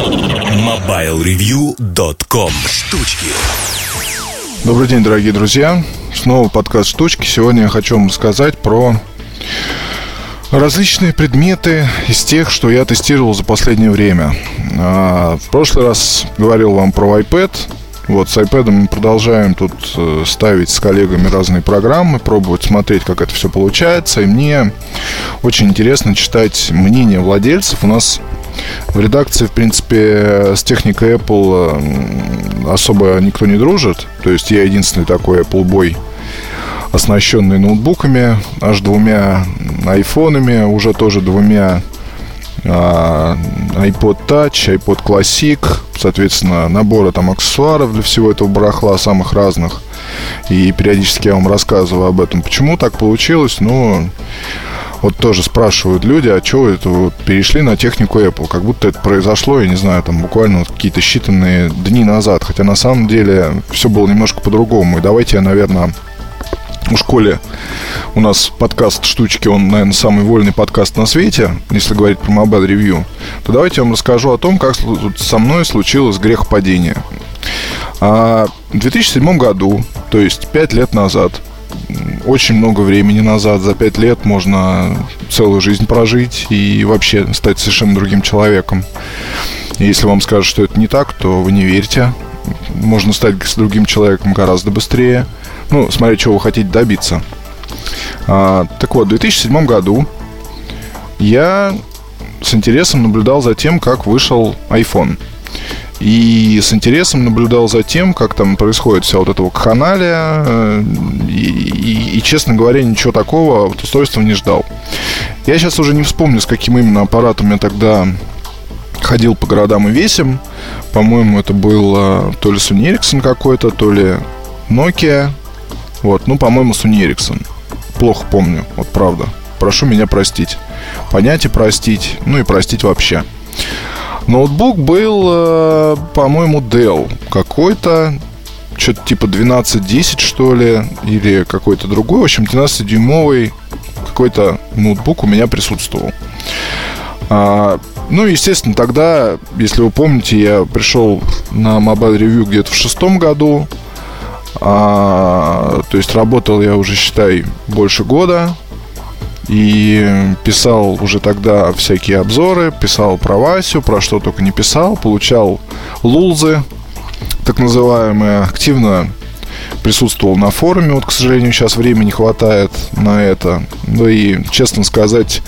MobileReview.com Штучки Добрый день, дорогие друзья. Снова подкаст «Штучки». Сегодня я хочу вам рассказать про различные предметы из тех, что я тестировал за последнее время. А, в прошлый раз говорил вам про iPad. Вот с iPad мы продолжаем тут э, ставить с коллегами разные программы, пробовать смотреть, как это все получается. И мне очень интересно читать мнение владельцев. У нас в редакции, в принципе, с техникой Apple э, особо никто не дружит. То есть я единственный такой Apple Boy, оснащенный ноутбуками, аж двумя айфонами, уже тоже двумя iPod Touch, iPod Classic, соответственно, наборы там аксессуаров для всего этого барахла самых разных. И периодически я вам рассказываю об этом. Почему так получилось? Ну, вот тоже спрашивают люди, а вы это вот перешли на технику Apple? Как будто это произошло, я не знаю, там буквально вот какие-то считанные дни назад. Хотя на самом деле все было немножко по-другому. И давайте я, наверное, школе у нас подкаст «Штучки», он, наверное, самый вольный подкаст на свете, если говорить про Mobile Review, то давайте я вам расскажу о том, как со мной случилось грехопадение. А в 2007 году, то есть 5 лет назад, очень много времени назад, за 5 лет можно целую жизнь прожить и вообще стать совершенно другим человеком. Если вам скажут, что это не так, то вы не верьте. Можно стать другим человеком гораздо быстрее. Ну, смотря чего вы хотите добиться. А, так вот, в 2007 году я с интересом наблюдал за тем, как вышел iPhone. И с интересом наблюдал за тем, как там происходит вся вот эта вакханалия. Э, и, и, и, честно говоря, ничего такого от устройства не ждал. Я сейчас уже не вспомню, с каким именно аппаратом я тогда ходил по городам и весим. По-моему, это был то ли Sony Ericsson какой-то, то ли Nokia. Вот, ну, по-моему, Sony Ericsson. Плохо помню, вот правда. Прошу меня простить. Понять и простить, ну и простить вообще. Ноутбук был, э, по-моему, Dell какой-то, что-то типа 1210, что ли, или какой-то другой. В общем, 12-дюймовый какой-то ноутбук у меня присутствовал. А, ну, естественно, тогда, если вы помните, я пришел на Mobile Review где-то в шестом году. А, то есть работал я уже, считай, больше года. И писал уже тогда всякие обзоры, писал про Васю, про что только не писал, получал лулзы, так называемые, активно присутствовал на форуме. Вот, к сожалению, сейчас времени хватает на это. Ну и, честно сказать,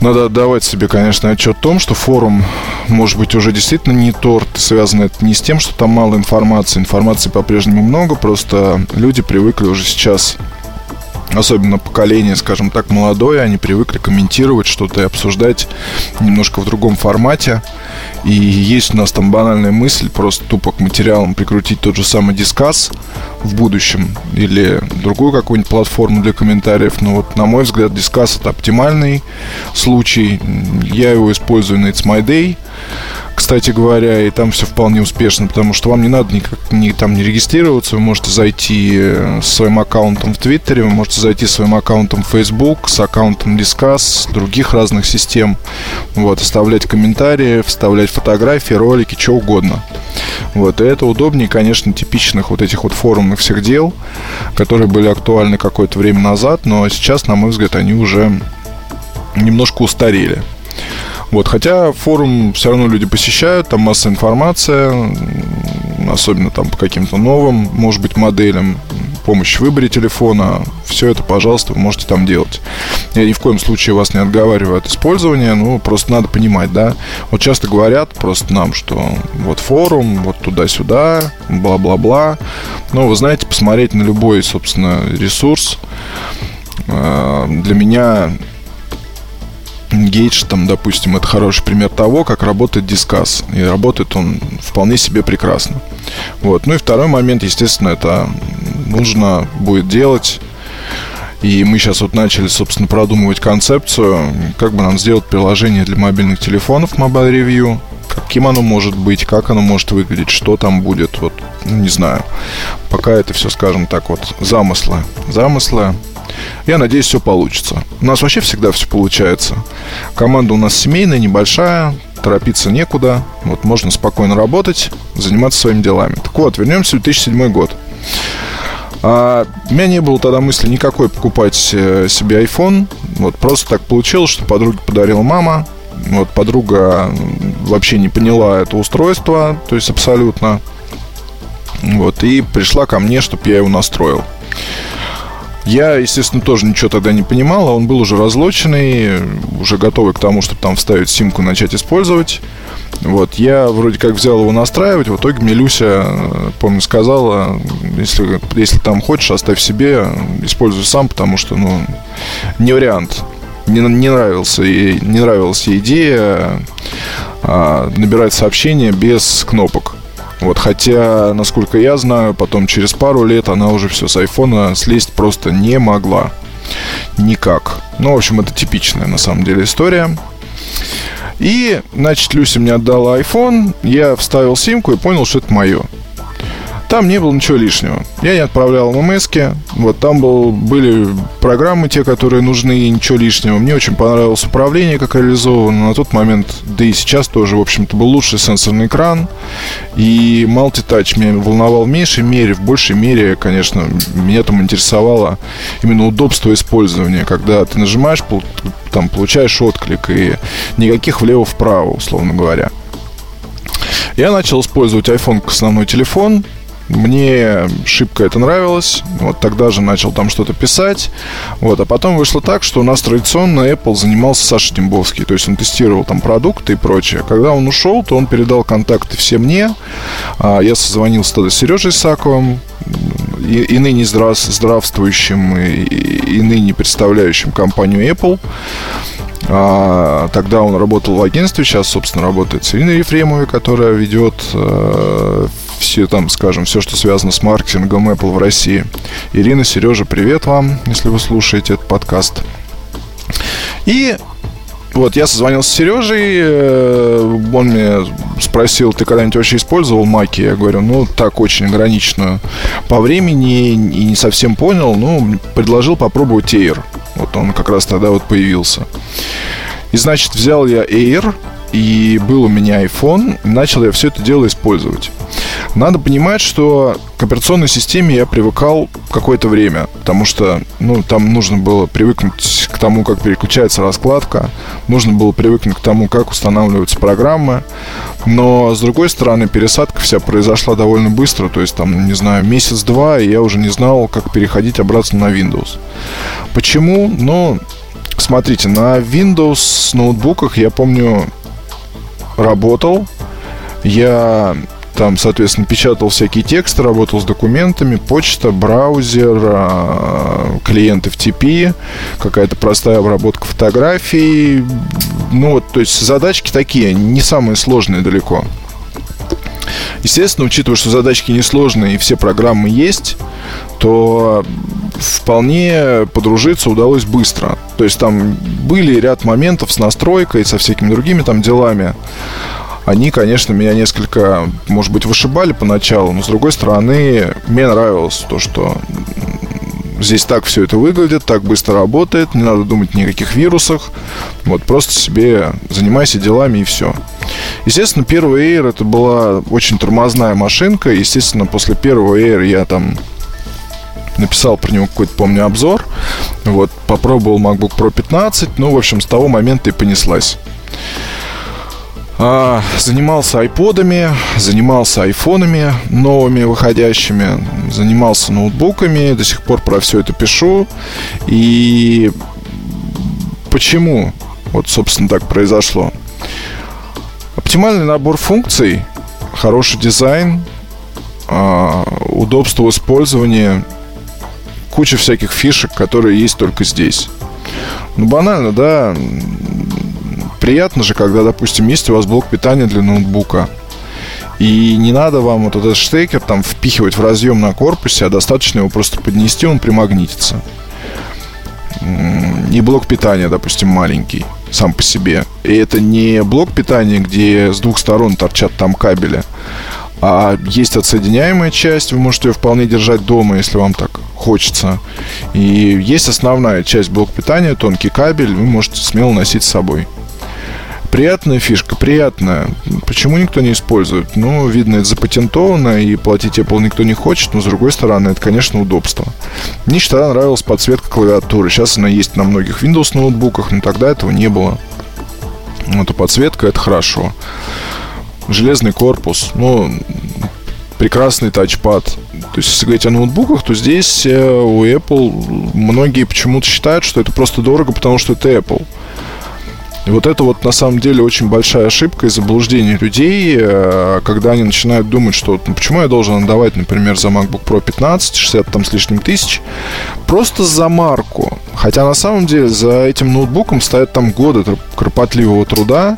надо отдавать себе, конечно, отчет о том, что форум, может быть, уже действительно не торт. Связано это не с тем, что там мало информации. Информации по-прежнему много, просто люди привыкли уже сейчас особенно поколение, скажем так, молодое, они привыкли комментировать что-то и обсуждать немножко в другом формате. И есть у нас там банальная мысль просто тупо к материалам прикрутить тот же самый дискас в будущем или другую какую-нибудь платформу для комментариев. Но вот, на мой взгляд, дискас это оптимальный случай. Я его использую на It's My Day кстати говоря, и там все вполне успешно, потому что вам не надо никак ни, там не регистрироваться, вы можете зайти э, с своим аккаунтом в Твиттере, вы можете зайти с своим аккаунтом в Facebook, с аккаунтом Discuss, других разных систем, вот, оставлять комментарии, вставлять фотографии, ролики, что угодно. Вот, и это удобнее, конечно, типичных вот этих вот форумных всех дел, которые были актуальны какое-то время назад, но сейчас, на мой взгляд, они уже немножко устарели. Вот, хотя форум все равно люди посещают, там масса информации, особенно там по каким-то новым, может быть, моделям, помощь в выборе телефона, все это, пожалуйста, вы можете там делать. Я ни в коем случае вас не отговариваю от использования, ну, просто надо понимать, да. Вот часто говорят просто нам, что вот форум, вот туда-сюда, бла-бла-бла. Но вы знаете, посмотреть на любой, собственно, ресурс э, для меня Engage, там, допустим, это хороший пример того, как работает дискас. И работает он вполне себе прекрасно. Вот. Ну и второй момент, естественно, это нужно будет делать. И мы сейчас вот начали, собственно, продумывать концепцию, как бы нам сделать приложение для мобильных телефонов Mobile Review, каким оно может быть, как оно может выглядеть, что там будет, вот, ну, не знаю. Пока это все, скажем так, вот, замыслы. Замыслы, я надеюсь, все получится. У нас вообще всегда все получается. Команда у нас семейная, небольшая. торопиться некуда, вот можно спокойно работать, заниматься своими делами. Так вот, вернемся в 2007 год. А, у меня не было тогда мысли никакой покупать э, себе iPhone. Вот просто так получилось, что подруге подарила мама. Вот подруга вообще не поняла это устройство, то есть абсолютно. Вот, и пришла ко мне, чтобы я его настроил. Я, естественно, тоже ничего тогда не понимал, а он был уже разлоченный, уже готовый к тому, чтобы там вставить симку начать использовать. Вот, я вроде как взял его настраивать, в итоге мне Люся, помню, сказала, если, если там хочешь, оставь себе, используй сам, потому что, ну, не вариант. Не, не нравился и не нравилась идея а, набирать сообщения без кнопок. Вот, хотя, насколько я знаю, потом через пару лет она уже все с айфона слезть просто не могла. Никак. Ну, в общем, это типичная на самом деле история. И, значит, Люся мне отдала iPhone, я вставил симку и понял, что это мое. Там не было ничего лишнего. Я не отправлял ММС. Вот там был, были программы, те, которые нужны, и ничего лишнего. Мне очень понравилось управление, как реализовано. На тот момент, да и сейчас тоже, в общем-то, был лучший сенсорный экран. И multi-touch меня волновал в меньшей мере. В большей мере, конечно, меня там интересовало именно удобство использования. Когда ты нажимаешь, там получаешь отклик. И никаких влево-вправо, условно говоря. Я начал использовать iPhone как основной телефон. Мне шибко это нравилось. Вот тогда же начал там что-то писать. Вот. А потом вышло так, что у нас традиционно Apple занимался Саша Дембовский. То есть он тестировал там продукты и прочее. Когда он ушел, то он передал контакты все мне. А, я созвонился тогда с Сережей Саковым, и, и ныне здрав, здравствующим, и, и ныне представляющим компанию Apple. А, тогда он работал в агентстве, сейчас, собственно, работает с Ириной Ефремовой, которая ведет э, все там, скажем, все, что связано с маркетингом Apple в России. Ирина, Сережа, привет вам, если вы слушаете этот подкаст. И вот, я созвонился с Сережей, э, он мне спросил, ты когда-нибудь вообще использовал маки? Я говорю, ну, так, очень ограниченно по времени и не совсем понял, ну, предложил попробовать Air. Он как раз тогда вот появился. И, значит, взял я Air, и был у меня iPhone, начал я все это дело использовать. Надо понимать, что к операционной системе я привыкал какое-то время, потому что, ну, там нужно было привыкнуть к тому, как переключается раскладка, нужно было привыкнуть к тому, как устанавливаются программы, но, с другой стороны, пересадка вся произошла довольно быстро, то есть, там, не знаю, месяц-два, и я уже не знал, как переходить обратно на Windows. Почему? Ну, смотрите, на Windows ноутбуках, я помню, работал. Я там, соответственно, печатал всякие тексты, работал с документами, почта, браузер, а, клиенты в TP, какая-то простая обработка фотографий. Ну вот, то есть задачки такие, не самые сложные далеко. Естественно, учитывая, что задачки несложные и все программы есть, то вполне подружиться удалось быстро. То есть там были ряд моментов с настройкой, со всякими другими там делами. Они, конечно, меня несколько, может быть, вышибали поначалу, но с другой стороны, мне нравилось то, что здесь так все это выглядит, так быстро работает, не надо думать ни о каких вирусах. Вот просто себе занимайся делами и все. Естественно, первый Air это была очень тормозная машинка. Естественно, после первого Air я там написал про него какой-то, помню, обзор. Вот, попробовал MacBook Pro 15. Ну, в общем, с того момента и понеслась. А, занимался айподами, занимался айфонами новыми выходящими, занимался ноутбуками, до сих пор про все это пишу. И почему вот, собственно, так произошло? Оптимальный набор функций, хороший дизайн, а, удобство в использовании, куча всяких фишек, которые есть только здесь. Ну, банально, да, приятно же, когда, допустим, есть у вас блок питания для ноутбука. И не надо вам вот этот штекер там впихивать в разъем на корпусе, а достаточно его просто поднести, он примагнитится. И блок питания, допустим, маленький сам по себе. И это не блок питания, где с двух сторон торчат там кабели, а есть отсоединяемая часть, вы можете ее вполне держать дома, если вам так хочется. И есть основная часть блок питания, тонкий кабель, вы можете смело носить с собой. Приятная фишка, приятная. Почему никто не использует? Ну, видно, это запатентовано, и платить Apple никто не хочет, но, с другой стороны, это, конечно, удобство. Мне всегда нравилась подсветка клавиатуры. Сейчас она есть на многих Windows ноутбуках, но тогда этого не было. Вот, подсветка – это хорошо. Железный корпус, ну, прекрасный тачпад. То есть, если говорить о ноутбуках, то здесь э, у Apple многие почему-то считают, что это просто дорого, потому что это Apple. И вот это вот на самом деле очень большая ошибка и заблуждение людей, э, когда они начинают думать, что ну, почему я должен отдавать, например, за MacBook Pro 15, 60 там с лишним тысяч, просто за марку. Хотя на самом деле за этим ноутбуком стоят там годы кропотливого труда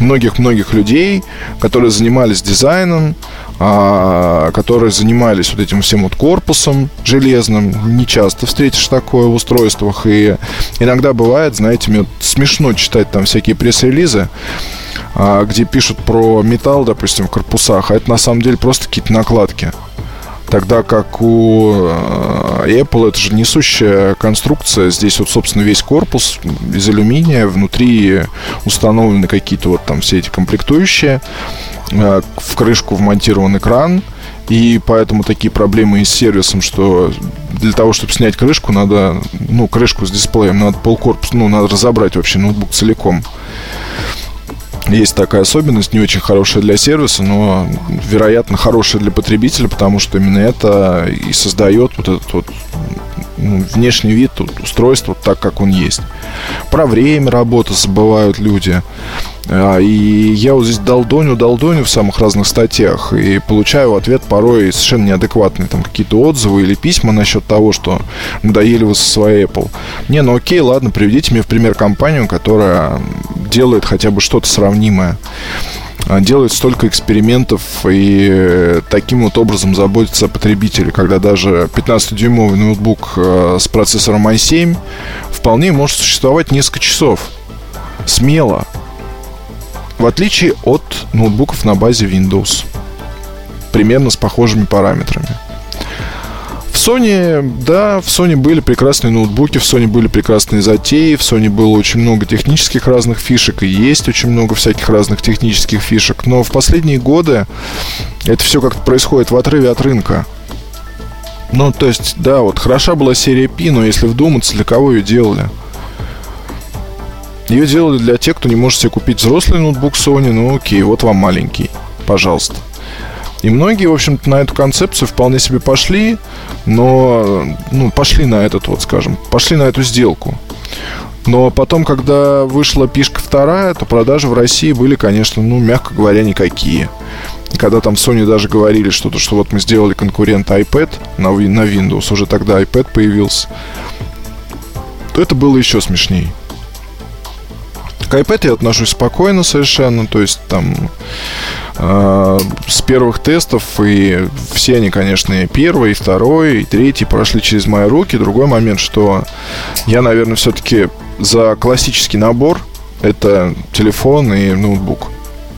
многих-многих людей, которые занимались дизайном, которые занимались вот этим всем вот корпусом железным. Не часто встретишь такое в устройствах. И иногда бывает, знаете, мне смешно читать там всякие пресс-релизы, а, где пишут про металл, допустим, в корпусах, а это на самом деле просто какие-то накладки. Тогда как у а, Apple это же несущая конструкция. Здесь вот, собственно, весь корпус из алюминия. Внутри установлены какие-то вот там все эти комплектующие. Э, в крышку вмонтирован экран, и поэтому такие проблемы и с сервисом, что для того, чтобы снять крышку, надо, ну, крышку с дисплеем, надо полкорпус, ну, надо разобрать вообще ноутбук целиком. Есть такая особенность, не очень хорошая для сервиса, но, вероятно, хорошая для потребителя, потому что именно это и создает вот этот вот ну, внешний вид устройства так, как он есть. Про время работы забывают люди. А, и я вот здесь долдоню, долдоню в самых разных статьях и получаю ответ порой совершенно неадекватный. Там какие-то отзывы или письма насчет того, что надоели вы со своей Apple. Не, ну окей, ладно, приведите мне в пример компанию, которая делает хотя бы что-то сравнимое а, делает столько экспериментов и таким вот образом заботится о потребителе, когда даже 15-дюймовый ноутбук а, с процессором i7 вполне может существовать несколько часов. Смело. В отличие от ноутбуков на базе Windows. Примерно с похожими параметрами. В Sony, да, в Sony были прекрасные ноутбуки, в Sony были прекрасные затеи, в Sony было очень много технических разных фишек, и есть очень много всяких разных технических фишек, но в последние годы это все как-то происходит в отрыве от рынка. Ну, то есть, да, вот хороша была серия P, но если вдуматься, для кого ее делали – ее делали для тех, кто не может себе купить взрослый ноутбук Sony. Ну окей, вот вам маленький. Пожалуйста. И многие, в общем-то, на эту концепцию вполне себе пошли, но, ну, пошли на этот вот, скажем, пошли на эту сделку. Но потом, когда вышла пишка вторая, то продажи в России были, конечно, ну, мягко говоря, никакие. Когда там Sony даже говорили что-то, что вот мы сделали конкурент iPad на, на Windows, уже тогда iPad появился, то это было еще смешнее. К iPad я отношусь спокойно совершенно, то есть там э, с первых тестов, и все они, конечно, и первый, и второй, и третий прошли через мои руки. Другой момент, что я, наверное, все-таки за классический набор это телефон и ноутбук.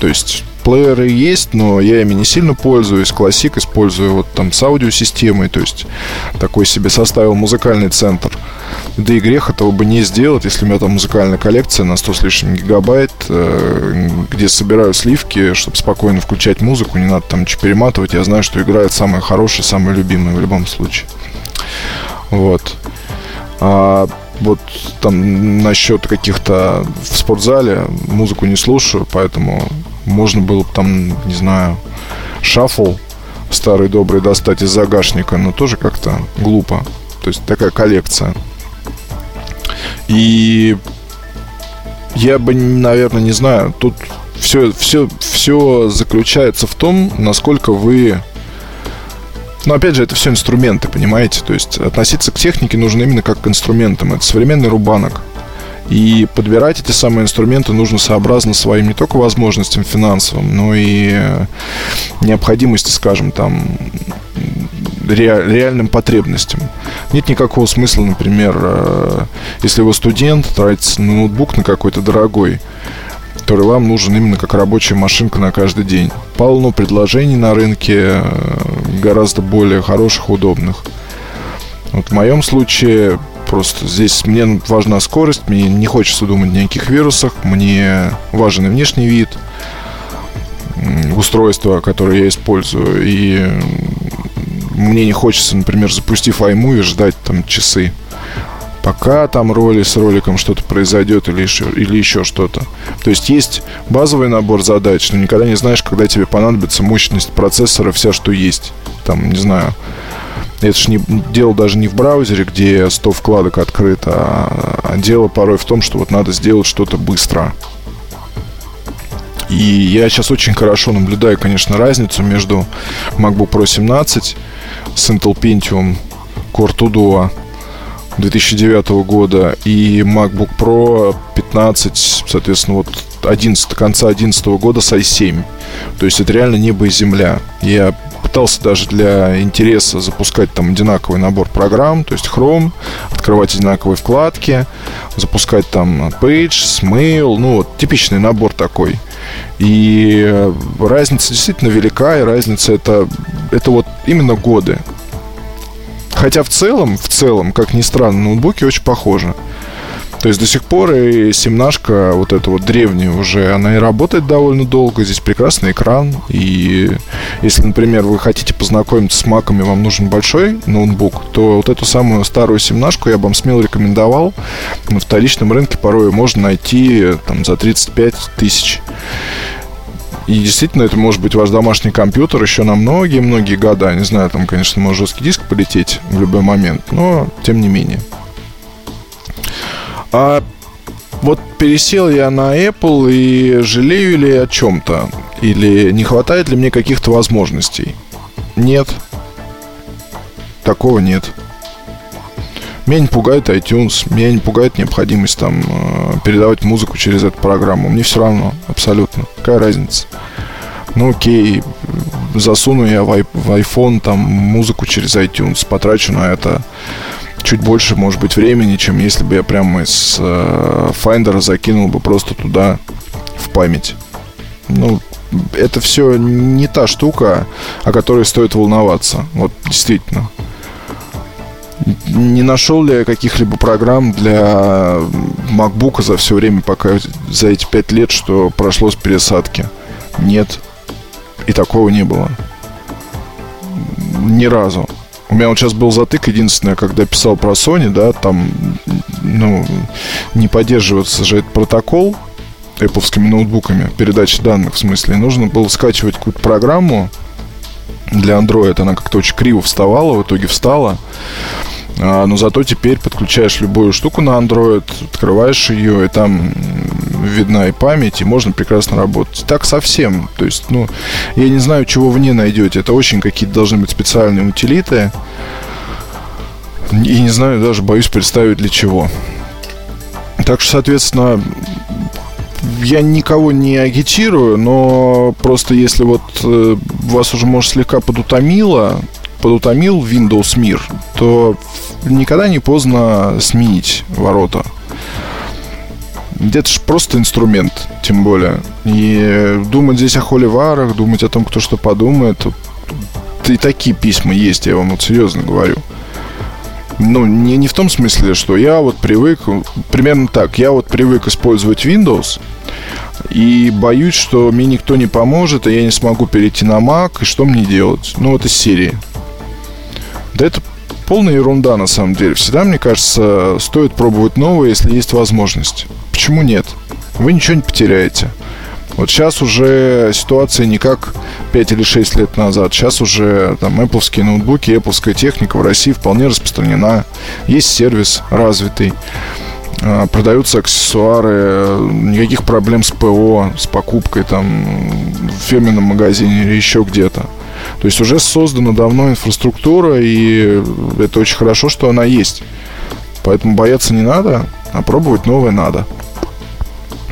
То есть плееры есть, но я ими не сильно пользуюсь. Классик использую вот там с аудиосистемой, то есть такой себе составил музыкальный центр. Да и грех этого бы не сделать, если у меня там музыкальная коллекция на 100 с лишним гигабайт, э, где собираю сливки, чтобы спокойно включать музыку, не надо там ничего перематывать. Я знаю, что играет самое хорошее, самое любимое в любом случае. Вот. А вот там насчет каких-то в спортзале музыку не слушаю, поэтому можно было бы там, не знаю, шаффл старый добрый достать из загашника, но тоже как-то глупо. То есть такая коллекция. И я бы, наверное, не знаю, тут все, все, все заключается в том, насколько вы... Но опять же, это все инструменты, понимаете? То есть относиться к технике нужно именно как к инструментам. Это современный рубанок. И подбирать эти самые инструменты нужно сообразно своим не только возможностям финансовым, но и э, необходимости, скажем, там, реальным потребностям. Нет никакого смысла, например, э, если вы студент, тратить на ноутбук на какой-то дорогой, который вам нужен именно как рабочая машинка на каждый день. Полно предложений на рынке, э, гораздо более хороших, удобных. Вот в моем случае Просто здесь мне важна скорость, мне не хочется думать ни о каких вирусах, мне важен и внешний вид устройства, которое я использую. И мне не хочется, например, запустив iMovie, ждать там часы пока там роли с роликом что-то произойдет или еще, или еще что-то. То есть есть базовый набор задач, но никогда не знаешь, когда тебе понадобится мощность процессора, вся, что есть. Там, не знаю, это же не, дело даже не в браузере, где 100 вкладок открыто, а, а дело порой в том, что вот надо сделать что-то быстро. И я сейчас очень хорошо наблюдаю, конечно, разницу между MacBook Pro 17 с Intel Pentium Core 2 Duo 2009 года и MacBook Pro 15, соответственно, вот 11, конца 2011 года с i7. То есть это реально небо и земля. Я пытался даже для интереса запускать там одинаковый набор программ, то есть Chrome, открывать одинаковые вкладки, запускать там Page, Mail, ну вот типичный набор такой. И разница действительно велика, и разница это, это вот именно годы. Хотя в целом, в целом, как ни странно, ноутбуки очень похожи. То есть до сих пор и семнашка, вот эта вот древняя уже, она и работает довольно долго. Здесь прекрасный экран. И если, например, вы хотите познакомиться с маками, вам нужен большой ноутбук, то вот эту самую старую семнашку я бы вам смело рекомендовал. На вторичном рынке порой можно найти там за 35 тысяч. И действительно, это может быть ваш домашний компьютер еще на многие-многие года. Не знаю, там, конечно, может жесткий диск полететь в любой момент, но тем не менее. А вот пересел я на Apple и жалею ли о чем-то? Или не хватает ли мне каких-то возможностей? Нет. Такого нет. Меня не пугает iTunes, меня не пугает необходимость там э, передавать музыку через эту программу. Мне все равно, абсолютно. Какая разница? Ну окей, засуну я в, iPhone там музыку через iTunes, потрачу на это чуть больше, может быть, времени, чем если бы я прямо из э, Finder закинул бы просто туда в память. Ну, это все не та штука, о которой стоит волноваться. Вот действительно. Не нашел ли я каких-либо программ для MacBook за все время, пока за эти пять лет, что прошло с пересадки? Нет. И такого не было. Ни разу. У меня вот сейчас был затык, единственное, когда писал про Sony, да, там, ну, не поддерживается же этот протокол Apple ноутбуками, передачи данных в смысле. Нужно было скачивать какую-то программу для Android. Она как-то очень криво вставала, в итоге встала. А, но зато теперь подключаешь любую штуку на Android, открываешь ее, и там видна и память, и можно прекрасно работать. Так совсем. То есть, ну, я не знаю, чего вы не найдете. Это очень какие-то должны быть специальные утилиты. И не знаю, даже боюсь представить для чего. Так что, соответственно, я никого не агитирую, но просто если вот э, вас уже, может, слегка подутомило, подутомил Windows мир, то никогда не поздно сменить ворота. Это же просто инструмент, тем более. И думать здесь о холиварах, думать о том, кто что подумает. И такие письма есть, я вам вот серьезно говорю. Ну, не, не в том смысле, что я вот привык, примерно так, я вот привык использовать Windows, и боюсь, что мне никто не поможет, и я не смогу перейти на Mac, и что мне делать? Ну, вот из серии. Да это полная ерунда на самом деле. Всегда, мне кажется, стоит пробовать новое, если есть возможность. Почему нет? Вы ничего не потеряете. Вот сейчас уже ситуация не как 5 или 6 лет назад. Сейчас уже там Apple ноутбуки, Apple техника в России вполне распространена. Есть сервис развитый. А, продаются аксессуары, никаких проблем с ПО, с покупкой там в фирменном магазине или еще где-то. То есть уже создана давно инфраструктура, и это очень хорошо, что она есть. Поэтому бояться не надо, а пробовать новое надо.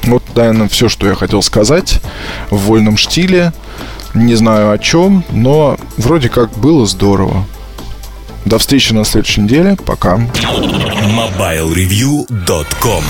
Вот, наверное, все, что я хотел сказать в вольном штиле. Не знаю о чем, но вроде как было здорово. До встречи на следующей неделе. Пока. MobileReview.com